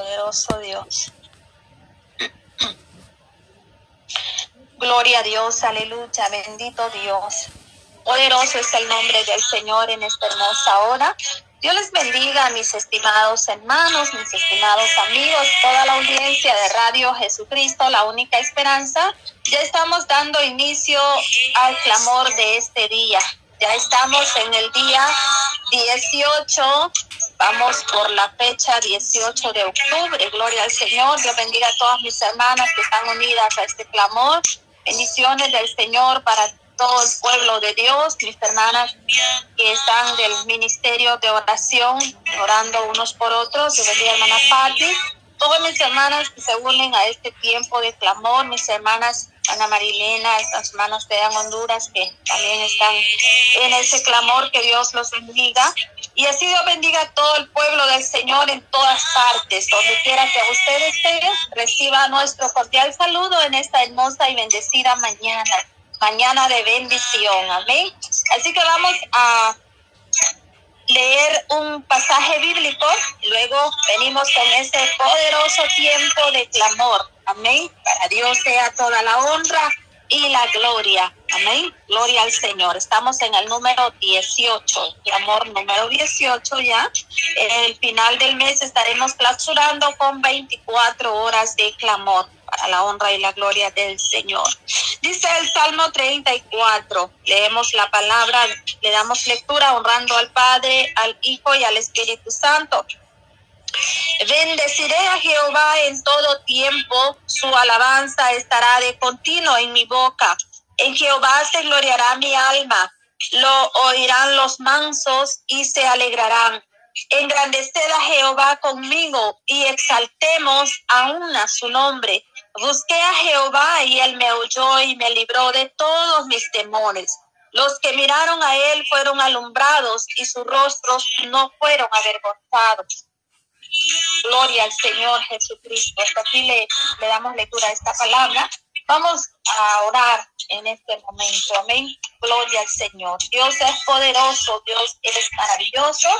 poderoso Dios. Gloria a Dios, aleluya, bendito Dios. Poderoso es el nombre del Señor en esta hermosa hora. Dios les bendiga mis estimados hermanos, mis estimados amigos, toda la audiencia de Radio Jesucristo, la única esperanza. Ya estamos dando inicio al clamor de este día. Ya estamos en el día 18 Vamos por la fecha 18 de octubre. Gloria al Señor. Dios bendiga a todas mis hermanas que están unidas a este clamor. Bendiciones del Señor para todo el pueblo de Dios, mis hermanas que están del ministerio de oración, orando unos por otros. Dios bendiga a hermana Patti. Todas mis hermanas que se unen a este tiempo de clamor, mis hermanas Ana Marilena, estas hermanas de Honduras que también están en ese clamor, que Dios los bendiga. Y así Dios bendiga a todo el pueblo del Señor en todas partes, donde quiera que usted esté, reciba nuestro cordial saludo en esta hermosa y bendecida mañana, mañana de bendición, amén. Así que vamos a leer un pasaje bíblico, luego venimos con ese poderoso tiempo de clamor, amén. Para Dios sea toda la honra y la gloria. Amén. Gloria al Señor. Estamos en el número 18, el amor número 18 ya. El final del mes estaremos clausurando con 24 horas de clamor para la honra y la gloria del Señor. Dice el Salmo 34, leemos la palabra, le damos lectura honrando al Padre, al Hijo y al Espíritu Santo. Bendeciré a Jehová en todo tiempo, su alabanza estará de continuo en mi boca. En Jehová se gloriará mi alma, lo oirán los mansos y se alegrarán. Engrandeced a Jehová conmigo y exaltemos aún a su nombre. Busqué a Jehová y él me oyó y me libró de todos mis temores. Los que miraron a él fueron alumbrados y sus rostros no fueron avergonzados. Gloria al Señor Jesucristo. Hasta aquí le, le damos lectura a esta palabra. Vamos a orar en este momento. Amén. Gloria al Señor. Dios es poderoso, Dios es maravilloso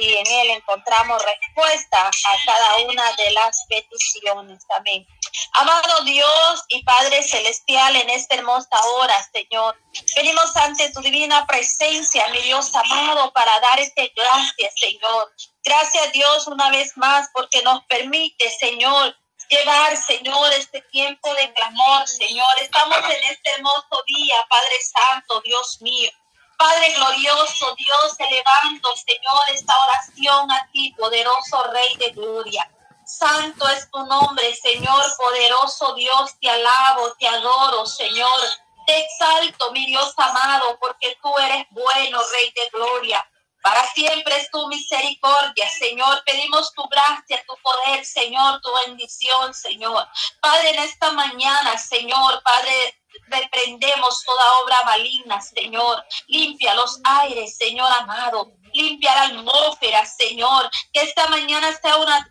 y en Él encontramos respuesta a cada una de las peticiones. Amén. Amado Dios y Padre Celestial, en esta hermosa hora, Señor, venimos ante tu divina presencia, mi Dios amado, para dar este gracias, Señor. Gracias Dios una vez más porque nos permite, Señor, llevar, Señor, este tiempo de clamor, Señor. Estamos en este hermoso día, Padre Santo, Dios mío. Padre glorioso, Dios, elevando, Señor, esta oración a ti, poderoso Rey de Gloria. Santo es tu nombre, Señor, poderoso Dios, te alabo, te adoro, Señor. Te exalto, mi Dios amado, porque tú eres bueno, Rey de Gloria. Para siempre es tu misericordia, Señor. Pedimos tu gracia, tu poder, Señor, tu bendición, Señor. Padre, en esta mañana, Señor, Padre, reprendemos toda obra maligna, Señor. Limpia los aires, Señor amado limpiar atmósfera, Señor. Que esta mañana sea una,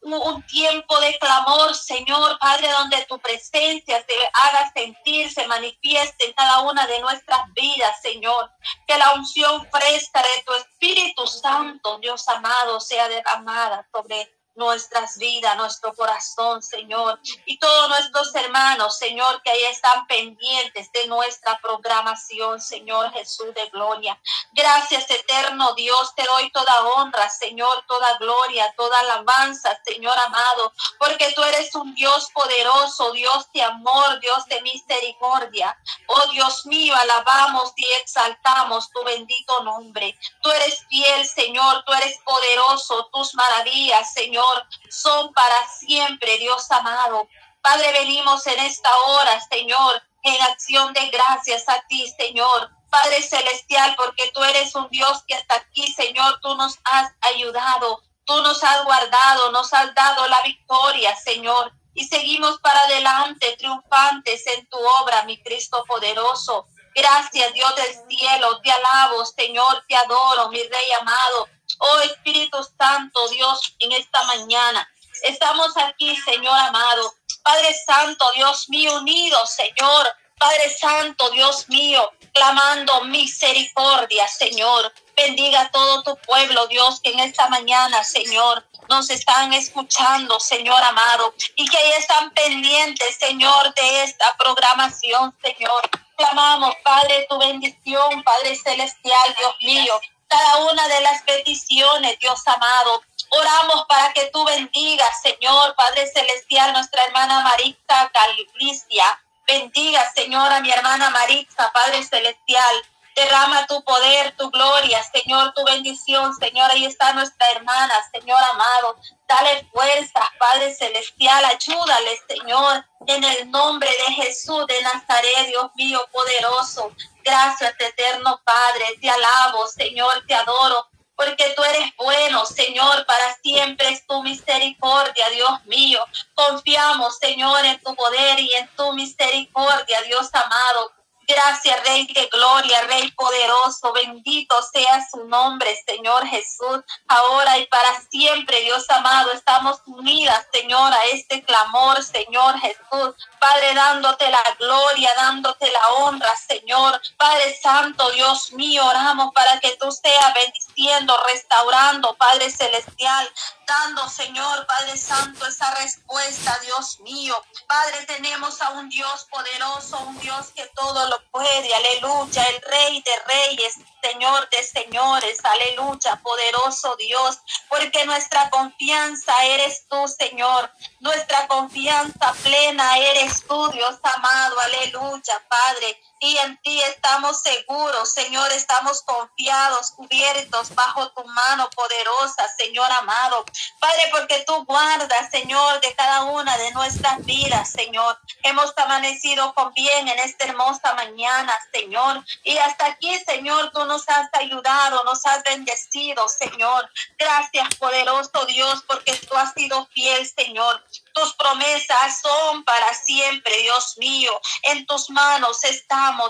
un tiempo de clamor, Señor, Padre, donde tu presencia se haga sentir, se manifieste en cada una de nuestras vidas, Señor. Que la unción fresca de tu Espíritu Santo, Dios amado, sea derramada sobre nuestras vidas, nuestro corazón, Señor. Y todos nuestros hermanos, Señor, que ahí están pendientes de nuestra programación, Señor Jesús de gloria. Gracias, eterno Dios, te doy toda honra, Señor, toda gloria, toda alabanza, Señor amado, porque tú eres un Dios poderoso, Dios de amor, Dios de misericordia. Oh Dios mío, alabamos y exaltamos tu bendito nombre. Tú eres fiel, Señor, tú eres poderoso, tus maravillas, Señor son para siempre, Dios amado. Padre, venimos en esta hora, Señor, en acción de gracias a ti, Señor. Padre Celestial, porque tú eres un Dios que hasta aquí, Señor, tú nos has ayudado, tú nos has guardado, nos has dado la victoria, Señor. Y seguimos para adelante, triunfantes en tu obra, mi Cristo poderoso. Gracias, Dios del cielo, te alabo, Señor, te adoro, mi Rey amado. Oh Espíritu Santo, Dios, en esta mañana. Estamos aquí, Señor amado. Padre Santo, Dios mío, unidos, Señor, Padre Santo, Dios mío, clamando misericordia, Señor. Bendiga a todo tu pueblo, Dios, que en esta mañana, Señor, nos están escuchando, Señor amado, y que ahí están pendientes, Señor, de esta programación, Señor. Clamamos, Padre, tu bendición, Padre celestial, Dios mío, cada una de las peticiones, Dios amado. Oramos para que tú bendigas, Señor, Padre celestial, nuestra hermana Marita Galicia. Bendiga, Señor, a mi hermana Maritza, Padre Celestial. Derrama tu poder, tu gloria, Señor, tu bendición, Señor. Ahí está nuestra hermana, Señor amado. Dale fuerza, Padre Celestial. Ayúdale, Señor, en el nombre de Jesús de Nazaret, Dios mío poderoso. Gracias, eterno Padre. Te alabo, Señor, te adoro porque tú eres bueno, Señor, para siempre es tu misericordia, Dios mío. Confiamos, Señor, en tu poder y en tu misericordia, Dios amado. Gracias, Rey de Gloria, Rey poderoso, bendito sea su nombre, Señor Jesús, ahora y para siempre, Dios amado, estamos unidas, Señor, a este clamor, Señor Jesús. Padre, dándote la gloria, dándote la honra, Señor. Padre Santo, Dios mío, oramos para que tú seas restaurando, Padre Celestial, dando, Señor, Padre Santo, esa respuesta, Dios mío. Padre, tenemos a un Dios poderoso, un Dios que todo lo puede, aleluya, el Rey de Reyes, Señor de señores, aleluya, poderoso Dios, porque nuestra confianza eres tú, Señor, nuestra confianza plena eres tú, Dios amado, aleluya, Padre y en ti estamos seguros, Señor, estamos confiados, cubiertos bajo tu mano poderosa, Señor amado. Padre, porque tú guardas, Señor, de cada una de nuestras vidas, Señor. Hemos amanecido con bien en esta hermosa mañana, Señor. Y hasta aquí, Señor, tú nos has ayudado, nos has bendecido, Señor. Gracias, poderoso Dios, porque tú has sido fiel, Señor. Tus promesas son para siempre, Dios mío. En tus manos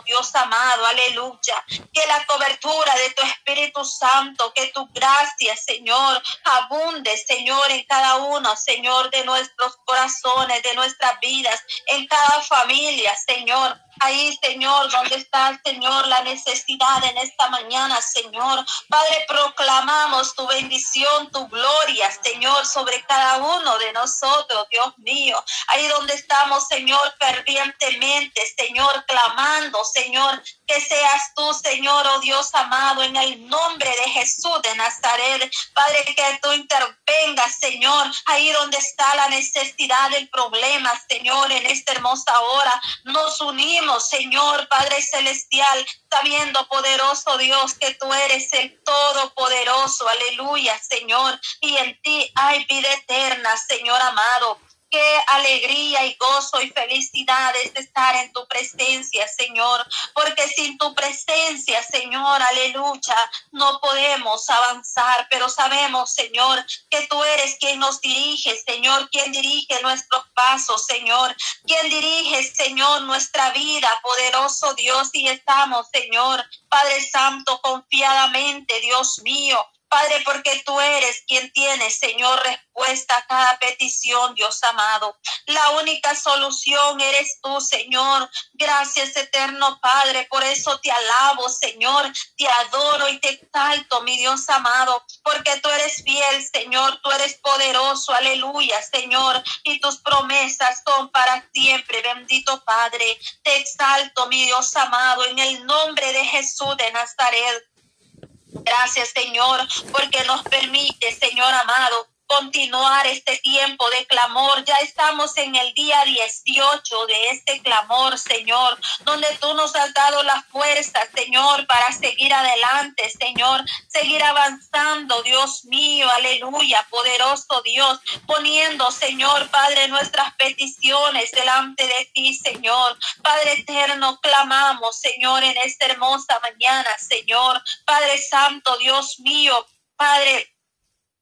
Dios amado, aleluya. Que la cobertura de tu Espíritu Santo, que tu gracia, Señor, abunde, Señor, en cada uno, Señor, de nuestros corazones, de nuestras vidas, en cada familia, Señor. Ahí, Señor, donde está, Señor, la necesidad en esta mañana, Señor. Padre, proclamamos tu bendición, tu gloria, Señor, sobre cada uno de nosotros, Dios mío. Ahí donde estamos, Señor, fervientemente, Señor, clamando, Señor, que seas tú, Señor, oh Dios amado, en el nombre de Jesús de Nazaret. Padre, que tú intervengas, Señor, ahí donde está la necesidad, el problema, Señor, en esta hermosa hora. Nos unimos, Señor, Padre Celestial, sabiendo, poderoso Dios, que tú eres el Todopoderoso. Aleluya, Señor. Y en ti hay vida eterna, Señor amado. Qué alegría y gozo y felicidad es estar en tu presencia, Señor, porque sin tu presencia, Señor, aleluya, no podemos avanzar, pero sabemos, Señor, que tú eres quien nos dirige, Señor, quien dirige nuestros pasos, Señor, quien dirige, Señor, nuestra vida, poderoso Dios, y estamos, Señor, Padre Santo, confiadamente, Dios mío, Padre, porque tú eres quien tiene, Señor, respuesta a cada petición, Dios amado. La única solución eres tú, Señor. Gracias, eterno Padre. Por eso te alabo, Señor. Te adoro y te exalto, mi Dios amado, porque tú eres fiel, Señor. Tú eres poderoso. Aleluya, Señor. Y tus promesas son para siempre. Bendito Padre. Te exalto, mi Dios amado, en el nombre de Jesús de Nazaret. Gracias, Señor, porque nos permite, Señor amado, continuar este tiempo de clamor. Ya estamos en el día 18 de este clamor, Señor, donde tú nos has dado la fuerza, Señor, para seguir adelante, Señor, seguir avanzando, Dios mío, aleluya, poderoso Dios, poniendo, Señor, Padre, nuestras peticiones delante de ti, Señor. Padre eterno, clamamos, Señor, en esta hermosa mañana, Señor. Padre Santo, Dios mío, Padre,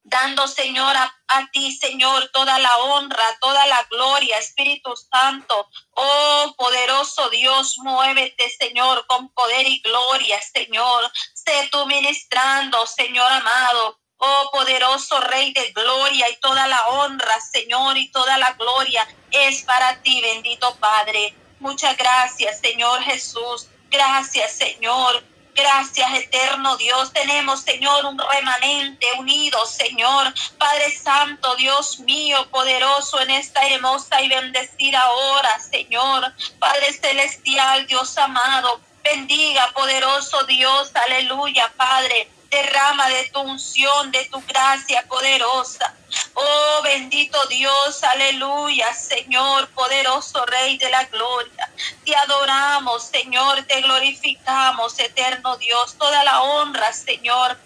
dando, Señor, a, ti, Señor, toda la honra, toda la gloria, Espíritu Santo. Oh, poderoso Dios, muévete, Señor, con poder y gloria, Señor. Sé tú ministrando, Señor amado. Oh, poderoso Rey de gloria y toda la honra, Señor, y toda la gloria es para ti, bendito Padre. Muchas gracias, Señor Jesús. Gracias, Señor. Gracias, eterno Dios. Tenemos, Señor, un remanente unido, Señor. Padre Santo, Dios mío, poderoso en esta hermosa y bendecida hora, Señor. Padre Celestial, Dios amado. Bendiga, poderoso Dios. Aleluya, Padre derrama de tu unción, de tu gracia poderosa. Oh bendito Dios, aleluya, Señor, poderoso Rey de la gloria. Te adoramos, Señor, te glorificamos, eterno Dios. Toda la honra, Señor,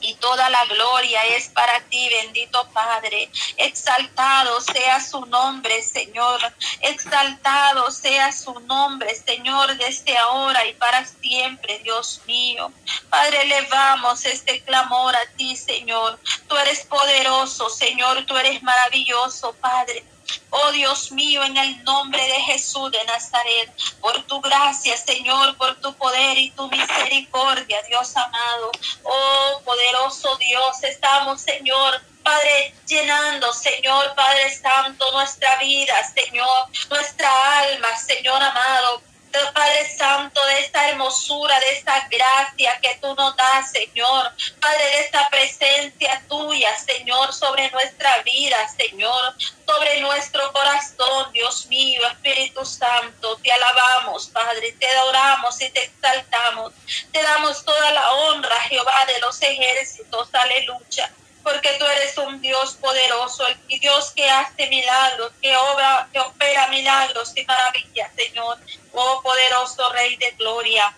y toda la gloria es para ti, bendito Padre. Exaltado sea su nombre, Señor. Exaltado sea su nombre, Señor, desde ahora y para siempre, Dios mío. Padre, elevamos este clamor a ti, Señor. Tú eres poderoso, Señor. Tú eres maravilloso, Padre. Oh Dios mío, en el nombre de Jesús de Nazaret, por tu gracia, Señor, por tu poder y tu misericordia, Dios amado. Oh poderoso Dios, estamos, Señor, Padre, llenando, Señor, Padre Santo, nuestra vida, Señor, nuestra alma, Señor amado. Padre Santo, de esta hermosura, de esta gracia que tú nos das, Señor. Padre, de esta presencia tuya, Señor, sobre nuestra vida, Señor, sobre nuestro corazón, Dios mío, Espíritu Santo. Te alabamos, Padre, te adoramos y te exaltamos. Te damos toda la honra, Jehová de los ejércitos. Aleluya porque tú eres un Dios poderoso, el Dios que hace milagros, que obra, que opera milagros y maravillas, Señor. Oh poderoso Rey de gloria.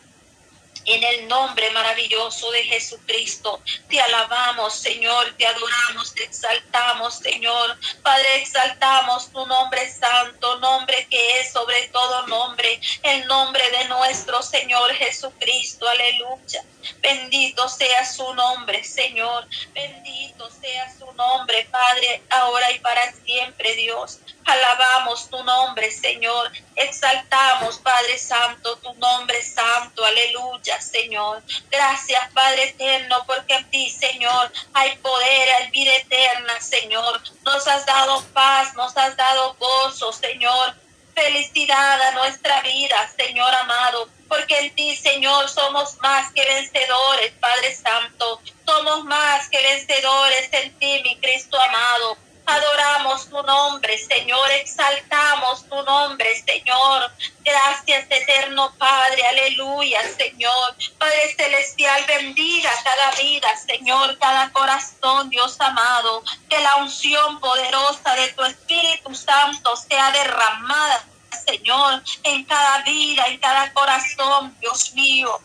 En el nombre maravilloso de Jesucristo, te alabamos, Señor, te adoramos, te exaltamos, Señor. Padre, exaltamos tu nombre santo, nombre que es sobre todo nombre, el nombre de nuestro Señor Jesucristo. Aleluya. Bendito sea su nombre, Señor. Bendito sea su nombre, Padre, ahora y para siempre, Dios. Alabamos tu nombre, Señor. Exaltamos, Padre Santo, tu nombre santo. Aleluya, Señor. Gracias, Padre eterno, porque en ti, Señor, hay poder, hay vida eterna, Señor. Nos has dado paz, nos has dado gozo, Señor. Felicidad a nuestra vida, Señor amado porque en ti, Señor, somos más que vencedores, Padre Santo. Somos más que vencedores en ti, mi Cristo amado. Adoramos tu nombre, Señor, exaltamos tu nombre, Señor. Gracias, eterno Padre, aleluya, Señor. Padre Celestial, bendiga cada vida, Señor, cada corazón, Dios amado. Que la unción poderosa de tu Espíritu Santo sea derramada Señor, en cada vida, en cada corazón, Dios mío.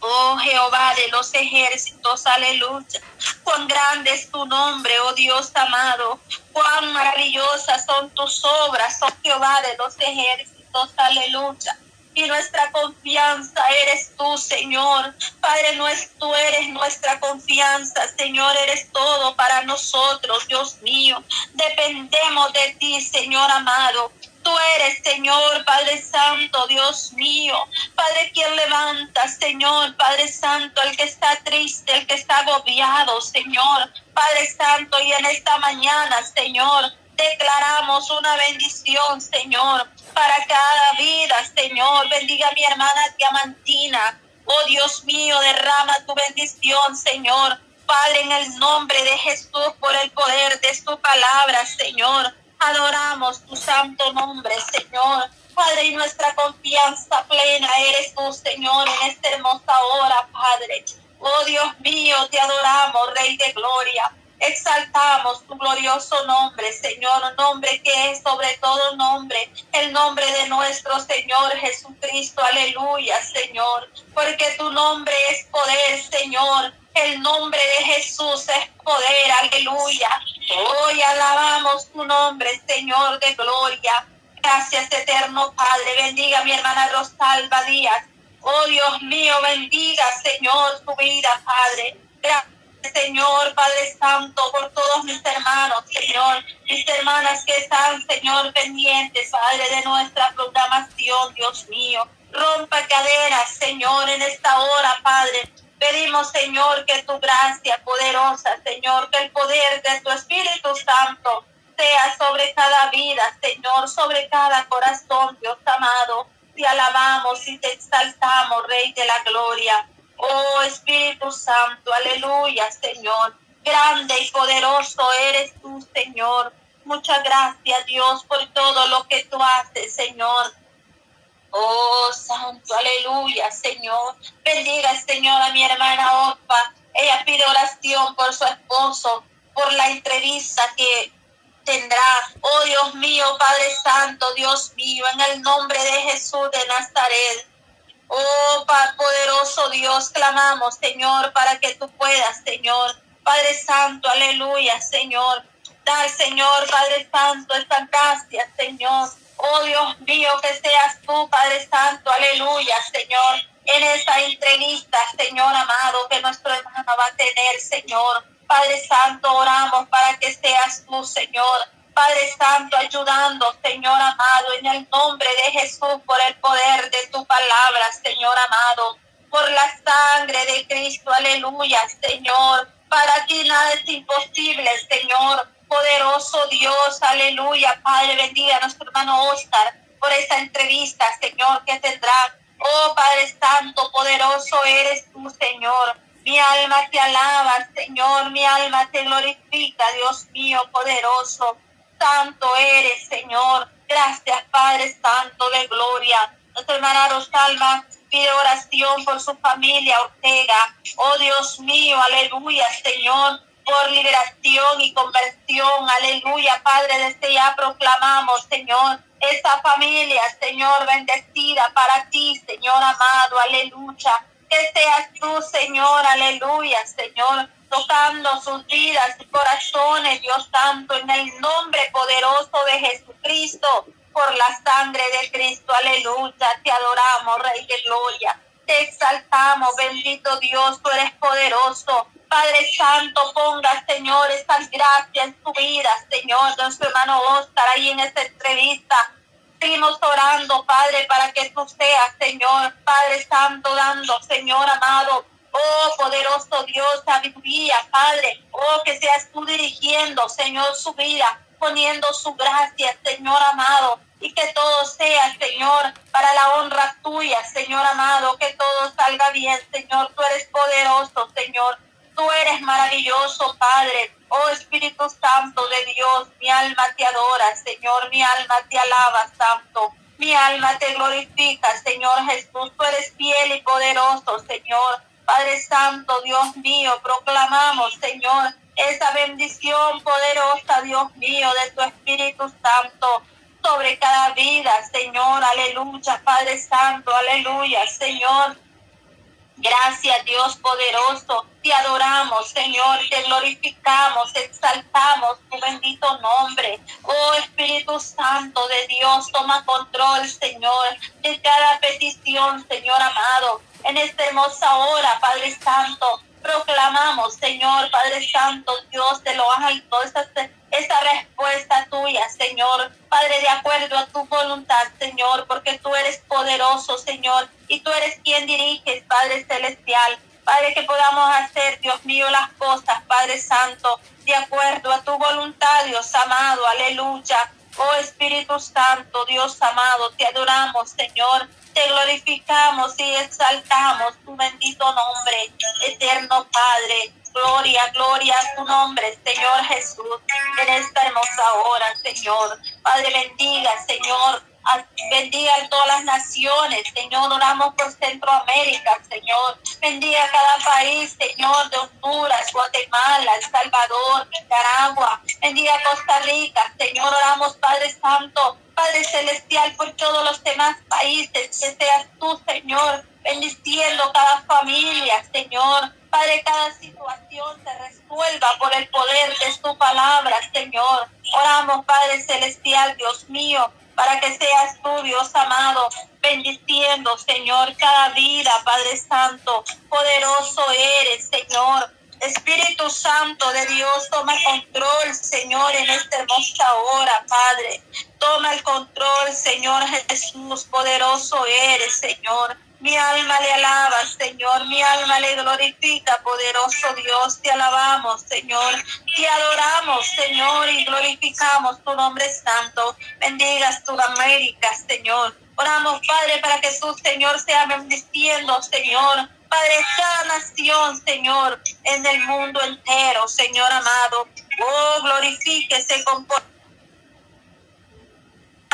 Oh Jehová de los ejércitos, aleluya. Cuán grande es tu nombre, oh Dios amado. Cuán maravillosas son tus obras, oh Jehová de los ejércitos, aleluya. Y nuestra confianza eres tú, Señor. Padre nuestro, tú eres nuestra confianza, Señor, eres todo para nosotros, Dios mío. Dependemos de ti, Señor amado. Tú eres, Señor, Padre Santo, Dios mío. Padre, quien levanta, Señor, Padre Santo, el que está triste, el que está agobiado, Señor. Padre Santo, y en esta mañana, Señor, declaramos una bendición, Señor, para cada vida, Señor. Bendiga a mi hermana Diamantina. Oh Dios mío, derrama tu bendición, Señor. Padre, en el nombre de Jesús, por el poder de su palabra, Señor. Adoramos tu santo nombre, Señor. Padre, y nuestra confianza plena eres tú, Señor, en esta hermosa hora, Padre. Oh Dios mío, te adoramos, Rey de Gloria. Exaltamos tu glorioso nombre, Señor, nombre que es sobre todo nombre, el nombre de nuestro Señor Jesucristo. Aleluya, Señor, porque tu nombre es poder, Señor. El nombre de Jesús es poder, aleluya. Hoy alabamos tu nombre, Señor de gloria. Gracias, eterno Padre. Bendiga mi hermana Rosalba Díaz. Oh Dios mío, bendiga, Señor, tu vida, Padre. Gracias. Señor Padre Santo, por todos mis hermanos, Señor, mis hermanas que están, Señor, pendientes, Padre, de nuestra programación, Dios mío. Rompa caderas, Señor, en esta hora, Padre. Pedimos, Señor, que tu gracia poderosa, Señor, que el poder de tu Espíritu Santo sea sobre cada vida, Señor, sobre cada corazón, Dios amado. Te alabamos y te exaltamos, Rey de la Gloria. Oh Espíritu Santo, aleluya, Señor. Grande y poderoso eres tú, Señor. Muchas gracias, Dios, por todo lo que tú haces, Señor. Oh, Santo, aleluya, Señor. Bendiga, Señor, a mi hermana Opa. Ella pide oración por su esposo, por la entrevista que tendrá. Oh, Dios mío, Padre Santo, Dios mío, en el nombre de Jesús de Nazaret. Oh, Padre poderoso Dios, clamamos, Señor, para que tú puedas, Señor. Padre Santo, aleluya, Señor. Dar, Señor, Padre Santo, esta gracias, Señor. Oh Dios mío, que seas tú, Padre Santo, aleluya, Señor, en esta entrevista, Señor amado, que nuestro hermano va a tener, Señor. Padre Santo, oramos para que seas tú, Señor. Padre Santo, ayudando, Señor amado, en el nombre de Jesús, por el poder de tu palabra, Señor amado, por la sangre de Cristo, aleluya, Señor. Para ti nada es imposible, Señor poderoso Dios, aleluya. Padre, bendiga a nuestro hermano Oscar por esta entrevista, Señor, que tendrá. Oh Padre Santo, poderoso eres tú, Señor. Mi alma te alaba, Señor, mi alma te glorifica, Dios mío, poderoso. Santo eres, Señor. Gracias, Padre Santo de gloria. Nuestra hermana Rosalma pide oración por su familia Ortega. Oh Dios mío, aleluya, Señor por liberación y conversión. Aleluya, Padre, desde ya proclamamos, Señor, esa familia, Señor, bendecida para ti, Señor amado. Aleluya. Que seas tú, Señor, aleluya, Señor, tocando sus vidas y corazones, Dios Santo, en el nombre poderoso de Jesucristo, por la sangre de Cristo, aleluya. Te adoramos, Rey de Gloria. Te exaltamos, bendito Dios, tú eres poderoso. Padre Santo, ponga, Señor, estas gracias en tu vida, Señor, nuestro hermano Oscar, ahí en esta entrevista. Seguimos orando, Padre, para que tú seas, Señor, Padre Santo, dando, Señor amado, oh poderoso Dios, sabiduría, Padre, oh que seas tú dirigiendo, Señor, su vida, poniendo su gracia, Señor amado, y que todo sea, Señor, para la honra tuya, Señor amado, que todo salga bien, Señor, tú eres poderoso, Señor. Tú eres maravilloso, Padre. Oh Espíritu Santo de Dios, mi alma te adora, Señor, mi alma te alaba, Santo. Mi alma te glorifica, Señor Jesús. Tú eres fiel y poderoso, Señor. Padre Santo, Dios mío, proclamamos, Señor, esa bendición poderosa, Dios mío, de tu Espíritu Santo sobre cada vida, Señor. Aleluya, Padre Santo, aleluya, Señor. Gracias Dios poderoso, te adoramos Señor, te glorificamos, exaltamos tu bendito nombre. Oh Espíritu Santo de Dios, toma control Señor de cada petición Señor amado. En esta hermosa hora, Padre Santo, proclamamos Señor, Padre Santo, Dios de lo alto, esta esa respuesta tuya, Señor. Padre, de acuerdo a tu voluntad, Señor, porque tú eres poderoso, Señor, y tú eres quien diriges, Padre Celestial. Padre, que podamos hacer, Dios mío, las cosas, Padre Santo, de acuerdo a tu voluntad, Dios amado, aleluya. Oh Espíritu Santo, Dios amado, te adoramos, Señor, te glorificamos y exaltamos tu bendito nombre, eterno Padre. Gloria, gloria a tu nombre, Señor Jesús, en esta hermosa hora, Señor. Padre, bendiga, Señor. Bendiga a todas las naciones, Señor. Oramos por Centroamérica, Señor. Bendiga a cada país, Señor, de Honduras, Guatemala, El Salvador, Nicaragua. Bendiga a Costa Rica, Señor. Oramos, Padre Santo, Padre Celestial, por todos los demás países. Que seas tú, Señor, bendiciendo cada familia, Señor Padre, cada situación se resuelva por el poder de tu palabra, Señor. Oramos, Padre Celestial, Dios mío, para que seas tú, Dios amado, bendiciendo, Señor, cada vida, Padre Santo. Poderoso eres, Señor. Espíritu Santo de Dios, toma control, Señor, en esta hermosa hora, Padre. Toma el control, Señor Jesús, poderoso eres, Señor. Mi alma le alaba, Señor. Mi alma le glorifica, poderoso Dios. Te alabamos, Señor. Te adoramos, Señor, y glorificamos tu nombre santo. Bendigas tu América, Señor. Oramos, Padre, para que su Señor, sea bendiciendo, Señor. Padre, cada nación, Señor, en el mundo entero, Señor amado. Oh, glorifíquese con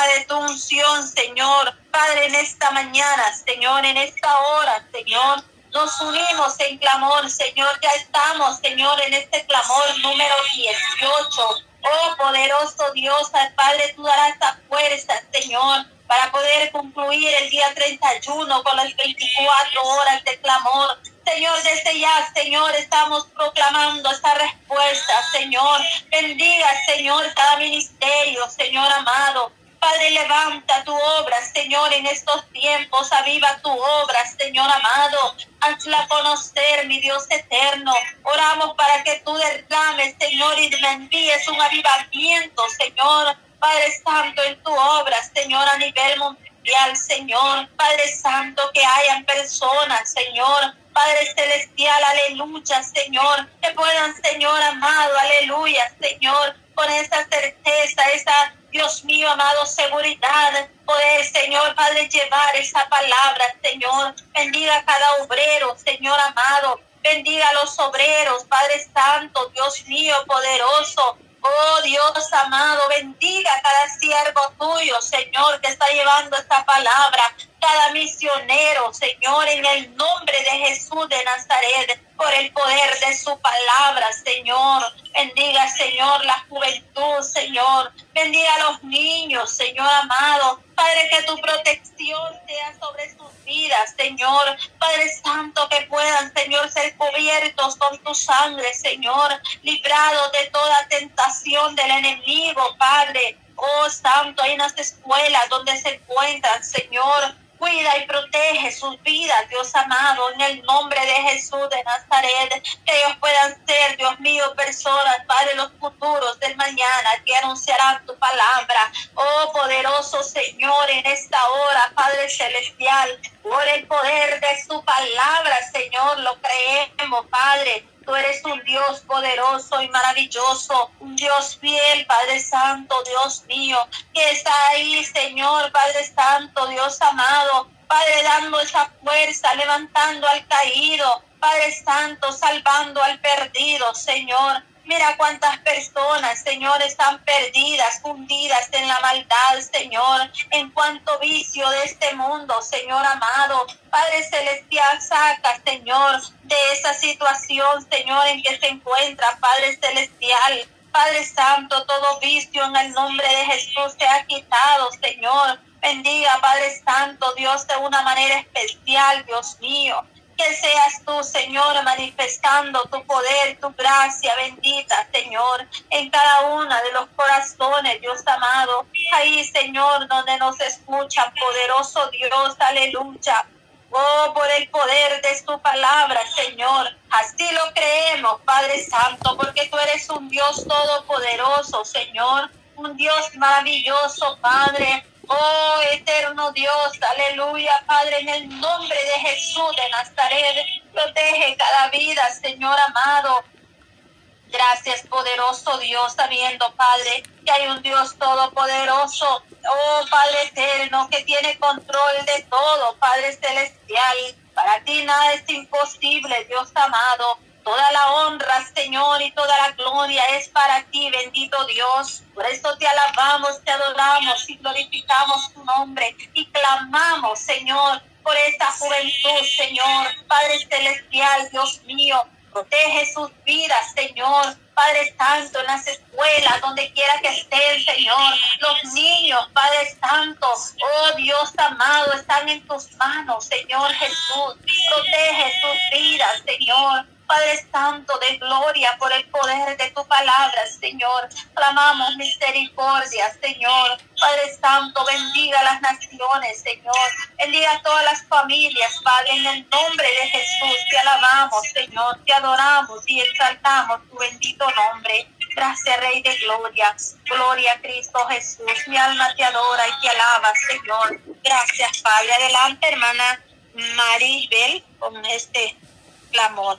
de tu unción, Señor. Padre, en esta mañana, Señor, en esta hora, Señor, nos unimos en clamor, Señor. Ya estamos, Señor, en este clamor número 18. Oh, poderoso Dios, al Padre, tú darás esa fuerza, Señor, para poder concluir el día 31 con las 24 horas de clamor. Señor, desde ya, Señor, estamos proclamando esa respuesta, Señor. Bendiga, Señor, cada ministerio, Señor amado. Padre, levanta tu obra, Señor, en estos tiempos. Aviva tu obra, Señor amado. Hazla conocer, mi Dios eterno. Oramos para que tú derrames, Señor, y me envíes un avivamiento, Señor. Padre Santo, en tu obra, Señor, a nivel mundial, Señor. Padre Santo, que hayan personas, Señor. Padre Celestial, aleluya, Señor. Que puedan, Señor amado, aleluya, Señor. Con esa certeza, esa Dios mío, amado, seguridad, poder, Señor, Padre, llevar esa palabra, Señor. Bendiga cada obrero, Señor amado. Bendiga a los obreros, Padre Santo, Dios mío, poderoso. Oh Dios amado, bendiga a cada siervo tuyo, Señor, que está llevando esta palabra. Cada misionero, Señor, en el nombre de Jesús de Nazaret, por el poder de su palabra, Señor. Bendiga, Señor, la juventud, Señor. Bendiga a los niños, Señor amado. Padre, que tu protección sea sobre sus vidas, Señor. Padre Santo, que puedan, Señor, ser cubiertos con tu sangre, Señor. Librados de toda tentación del enemigo, Padre. Oh Santo, hay unas escuelas donde se encuentran, Señor Cuida y protege sus vidas, Dios amado, en el nombre de Jesús de Nazaret. Que ellos puedan ser, Dios mío, personas, Padre, los futuros del mañana que anunciarán tu palabra. Oh, poderoso Señor, en esta hora, Padre Celestial, por el poder de su palabra, Señor, lo creemos, Padre. Tú eres un Dios poderoso y maravilloso, un Dios fiel, Padre Santo, Dios mío, que está ahí, Señor, Padre Santo, Dios amado, Padre, dando esa fuerza, levantando al caído, Padre Santo, salvando al perdido, Señor. Mira cuántas personas, Señor, están perdidas, hundidas en la maldad, Señor, en cuanto vicio de este mundo, Señor amado. Padre Celestial, saca, Señor, de esa situación, Señor, en que se encuentra, Padre Celestial. Padre Santo, todo vicio en el nombre de Jesús se ha quitado, Señor. Bendiga, Padre Santo, Dios, de una manera especial, Dios mío. Que seas tú, Señor, manifestando tu poder, tu gracia bendita, Señor, en cada uno de los corazones, Dios amado. Ahí, Señor, donde nos escucha, poderoso Dios, aleluya. Oh, por el poder de tu palabra, Señor. Así lo creemos, Padre Santo, porque tú eres un Dios todopoderoso, Señor. Un Dios maravilloso, Padre Oh eterno Dios, aleluya, Padre, en el nombre de Jesús de Nazaret, protege cada vida, Señor amado. Gracias, poderoso Dios, sabiendo, Padre, que hay un Dios todopoderoso, oh Padre eterno, que tiene control de todo, Padre celestial. Para ti nada es imposible, Dios amado. Toda la honra, Señor, y toda la gloria es para ti, bendito Dios. Por eso te alabamos, te adoramos y glorificamos tu nombre y clamamos, Señor, por esta juventud, Señor. Padre celestial, Dios mío, protege sus vidas, Señor. Padre Santo, en las escuelas, donde quiera que estén, Señor. Los niños, Padre Santo, oh Dios amado, están en tus manos, Señor Jesús. Protege sus vidas, Señor. Padre Santo de gloria por el poder de tu palabra, Señor. Clamamos misericordia, Señor. Padre Santo, bendiga las naciones, Señor. Bendiga a todas las familias, Padre, en el nombre de Jesús. Te alabamos, Señor. Te adoramos y exaltamos tu bendito nombre. Gracias, Rey de Gloria. Gloria a Cristo Jesús. Mi alma te adora y te alaba, Señor. Gracias, Padre. Adelante, hermana Maribel con este clamor.